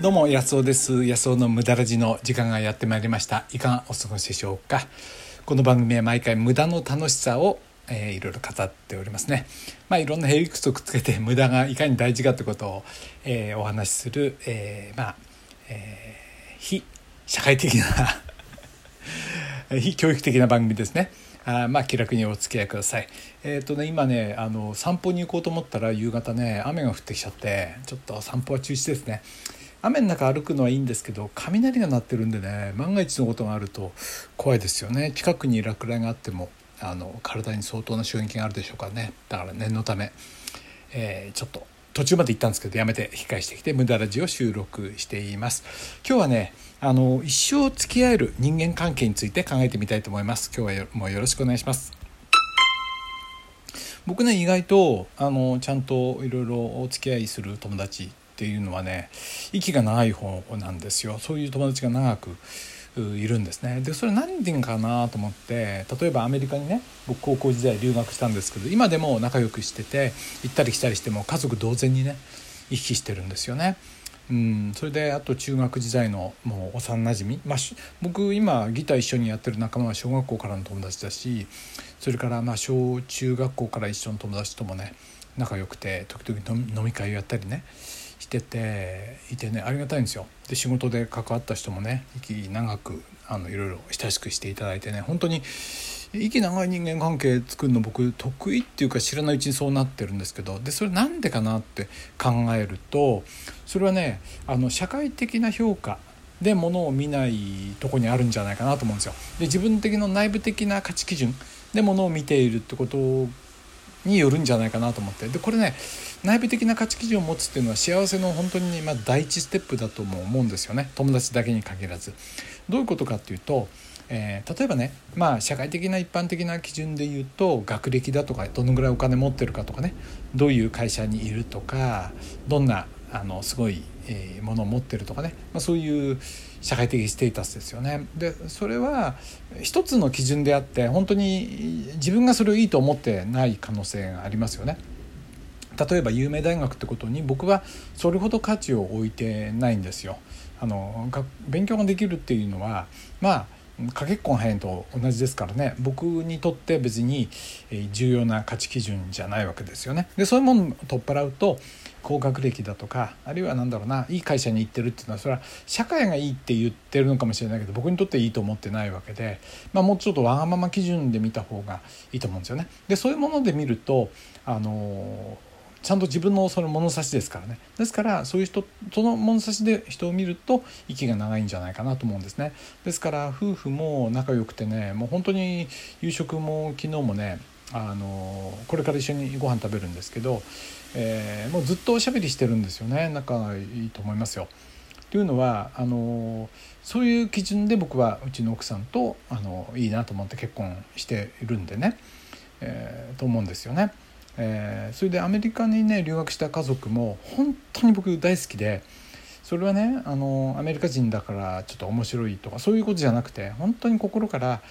どうも安尾です。安尾の無駄ラジの時間がやってまいりました。いかがお過ごしでしょうか？この番組は毎回無駄の楽しさを、えー、いろいろ語っておりますね。まあいろんなヘリクスをくっつけて 無駄がいかに大事かってことを、えー、お話しする、えー、まあ、えー、非社会的な 非教育的な番組ですね。あまあ気楽にお付き合いください。えっ、ー、とね今ねあの散歩に行こうと思ったら夕方ね雨が降ってきちゃってちょっと散歩は中止ですね。雨の中歩くのはいいんですけど雷が鳴ってるんでね万が一のことがあると怖いですよね。近くに落雷があってもあの体に相当な衝撃があるでしょうからね。だから念のため、えー、ちょっと途中まで行ったんですけどやめて引き返してきて無駄ラジを収録しています。今日はねあの一生付き合える人間関係について考えてみたいと思います。今日はもうよろしくお願いします。僕ね意外とあのちゃんといろいろお付き合いする友達っていうのはね息が長い方なんですよ。そういう友達が長くいるんですね。でそれ何人かなと思って例えばアメリカにね僕高校時代留学したんですけど今でも仲良くしてて行ったり来たりしても家族同然にね行き来してるんですよね。うん、それであと中学時代のもう幼なじみ、まあ、僕今ギター一緒にやってる仲間は小学校からの友達だしそれからまあ小中学校から一緒の友達ともね仲良くて時々飲み会をやったりね。てていてねありがたいんですよ。で仕事で関わった人もね息長くあのいろいろ親しくしていただいてね本当に息長い人間関係作るの僕得意っていうか知らないうちにそうなってるんですけどでそれなんでかなって考えるとそれはねあの社会的な評価でものを見ないとこにあるんじゃないかなと思うんですよ。で自分的の内部的な価値基準でものを見ているってことによるんじゃないかなと思って。でこれね内部的な価値基準を持つっていうのは幸せの本当にま第一ステップだとも思うんですよね。友達だけに限らず。どういうことかっていうと、えー、例えばねまあ社会的な一般的な基準で言うと学歴だとかどのぐらいお金持ってるかとかね。どういう会社にいるとかどんなあのすごい、え、ものを持ってるとかね、まあ、そういう社会的ステータスですよね。でそれは一つの基準であって本当に自分がそれをいいと思ってない可能性がありますよね。例えば有名大学ってことに僕はそれほど価値を置いてないんですよ。あの勉強ができるっていうのはまあかけっこが早いと同じですからね僕にとって別に重要な価値基準じゃないわけですよね。でそういうものを取っ払うと高学歴だとかあるいは何だろうないい会社に行ってるっていうのはそれは社会がいいって言ってるのかもしれないけど僕にとっていいと思ってないわけで、まあ、もうちょっとわがまま基準で見た方がいいと思うんですよね。でそういうもので見るとあのちゃんと自分のその物差しですからねですからそういう人その物差しで人を見ると息が長いんじゃないかなと思うんですねですから夫婦も仲良くてねもう本当に夕食も昨日もねあのこれから一緒にご飯食べるんですけど、えー、もうずっとおしゃべりしてるんですよね仲がいいと思いますよ。というのはあのそういう基準で僕はうちの奥さんとあのいいなと思って結婚しているんでね、えー、と思うんですよね。えー、それでアメリカにね留学した家族も本当に僕大好きでそれはねあのアメリカ人だからちょっと面白いとかそういうことじゃなくて本当に心から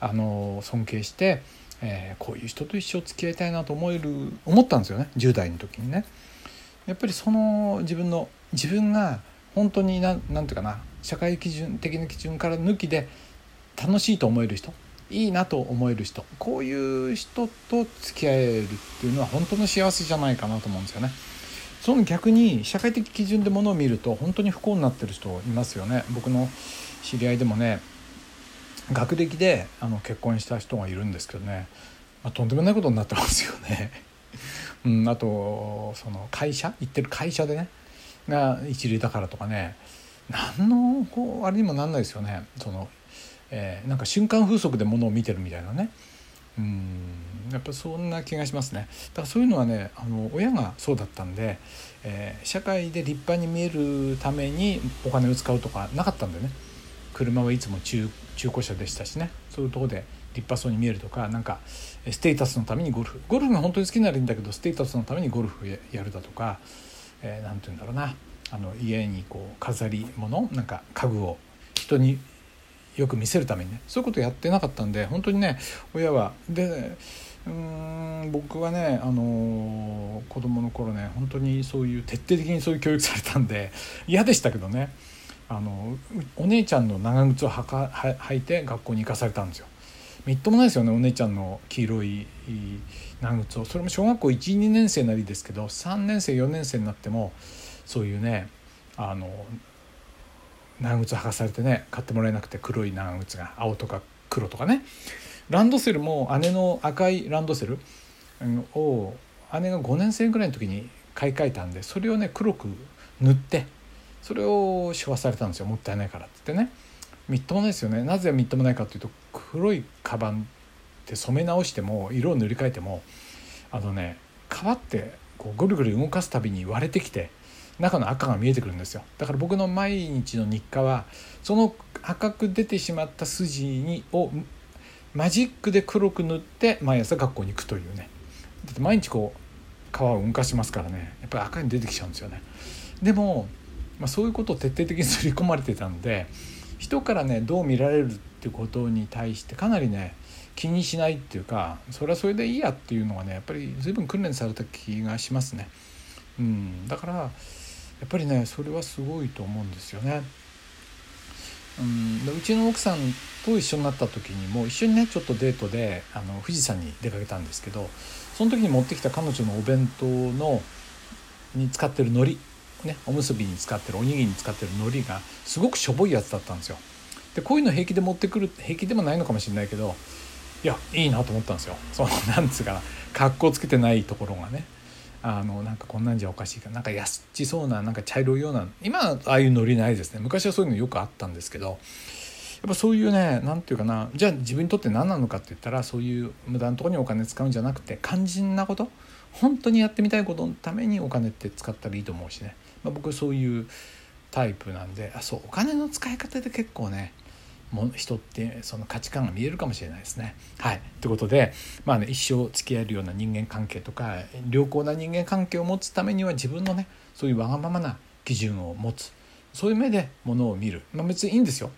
あの尊敬して、えー、こういう人と一生付き合いたいなと思える思ったんですよね10代の時にね。やっぱりその自分の自分が本当に何て言うかな社会基準的な基準から抜きで楽しいと思える人いいなと思える人こういう人と付き合えるっていうのは本当の幸せじゃないかなと思うんですよね。その逆に社会的基準でものを見ると本当に不幸になってる人いますよね。僕の知り合いでもね学歴であの結婚した人がいるんですけどね、まあ、とんでもないことになってますよね。うん、あとその会社？行ってる会社でねが一流だからとかね何のこうあれにもなんないですよねそのえー、なんか瞬間風速でものを見てるみたいなね。うん。やっぱそんな気がしますね。だからそういうのはねあの親がそうだったんで、えー、社会で立派に見えるためにお金を使うとかなかったんでね。車はいつも中中古車でしたしね。そういうとこで立派そうに見えるとかなんかステータスのためにゴルフ。ゴルフが本当に好きならいいんだけどステータスのためにゴルフやるだとか何、えー、て言うんだろうな。あの家にこう飾り物なんか家具を人によく見せるためにね。そういうことやってなかったんで本当にね親は。でうん僕はねあのの子供の頃ね本当にそういう徹底的にそういう教育されたんで嫌でしたけどね。あのお姉ちゃんの長靴をはかは履いて学校に行かされたんですよ。みっともないですよねお姉ちゃんの黄色い長靴を。それも小学校12年生なりですけど3年生4年生になってもそういうねあの長靴履かされてね買ってもらえなくて黒い長靴が青とか黒とかね。ランドセルも姉の赤いランドセルを姉が5年生ぐらいの時に買い替えたんでそれをね黒く塗ってそれを処罰されたんですよ。もったいないからって言ってね。みっともないですよね。なぜみっともないかというと黒いカバンって染め直しても色を塗り替えてもあのね皮ってこうぐるぐる動かすたびに割れてきて中の赤が見えてくるんですよ。だから僕の毎日の日課はその赤く出てしまった筋にをマジックで黒く塗って毎朝学校に行くというね。だって毎日こう皮を動かしますからね。やっぱり赤に出てきちゃうんですよね。でも、まあ、そういうことを徹底的に刷り込まれてたんで人からねどう見られるっていうことに対してかなりね気にしないっていうかそれはそれでいいやっていうのがねやっぱり随分訓練された気がしますね。うん、だからやっぱりねそれはすごいと思うんですよね。うん、うちの奥さんと一緒になった時にも一緒にねちょっとデートであの富士山に出かけたんですけどその時に持ってきた彼女のお弁当のに使ってる海苔ね、おむすびに使ってるおにぎりに使ってる海苔がすごくしょぼいやつだったんですよ。でこういうの平気で持ってくる平気でもないのかもしれないけどいやいいなと思ったんですよ。そのなんつうか格好つけてないところがねあのなんかこんなんじゃおかしいかなんか安っちそうななんか茶色いような今ああいう海苔ないですね。昔はそういうのよくあったんですけどやっぱそういうね何て言うかなじゃあ自分にとって何なのかって言ったらそういう無駄なとこにお金使うんじゃなくて肝心なこと本当にやってみたいことのためにお金って使ったらいいと思うしね。まあ、僕そういうタイプなんであそうお金の使い方で結構ねも人ってその価値観が見えるかもしれないですね。はいということで、まあね、一生付き合えるような人間関係とか良好な人間関係を持つためには自分のねそういうわがままな基準を持つそういう目でものを見る、まあ、別にいいんですよ。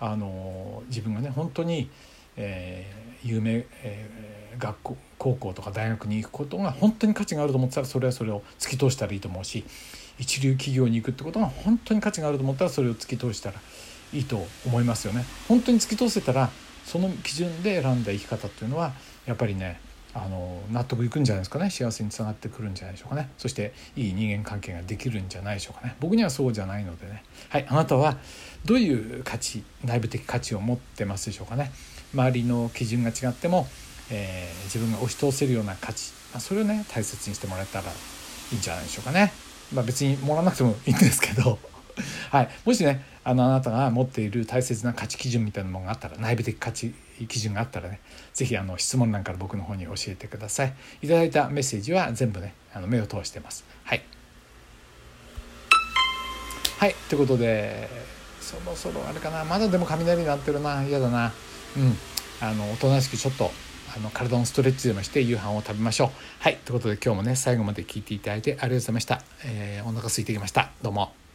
あの自分がね本当に、えー、有名、えー、学校高校とか大学に行くことが本当に価値があると思ってたらそれはそれを突き通したらいいと思うし一流企業に行くってことが本当に価値があると思ったらそれを突き通したらいいと思いますよね。本当に突き通せたらその基準で選んだ生き方っていうのはやっぱりねあの納得いくんじゃないですかね。幸せにつながってくるんじゃないでしょうかね。そしていい人間関係ができるんじゃないでしょうかね。僕にはそうじゃないのでね。はいあなたはどういう価値内部的価値を持ってますでしょうかね。周りの基準が違っても、えー、自分が押し通せるような価値、まあ、それをね大切にしてもらえたらいいんじゃないでしょうかね。まあ、別にもらわなくてもいいんですけど、はい、もしねあのあなたが持っている大切な価値基準みたいなものがあったら内部的価値基準があったらね是非質問欄から僕の方に教えてください。いただいたメッセージは全部ねあの目を通してます。はい。はい。ということでそろそろあれかな。まだでも雷鳴ってるな。嫌だな。うん。あのおとなしくちょっとあの体のストレッチでもして夕飯を食べましょう。はい。ということで今日もね最後まで聞いていただいてありがとうございました。えー、お腹空いてきました。どうも。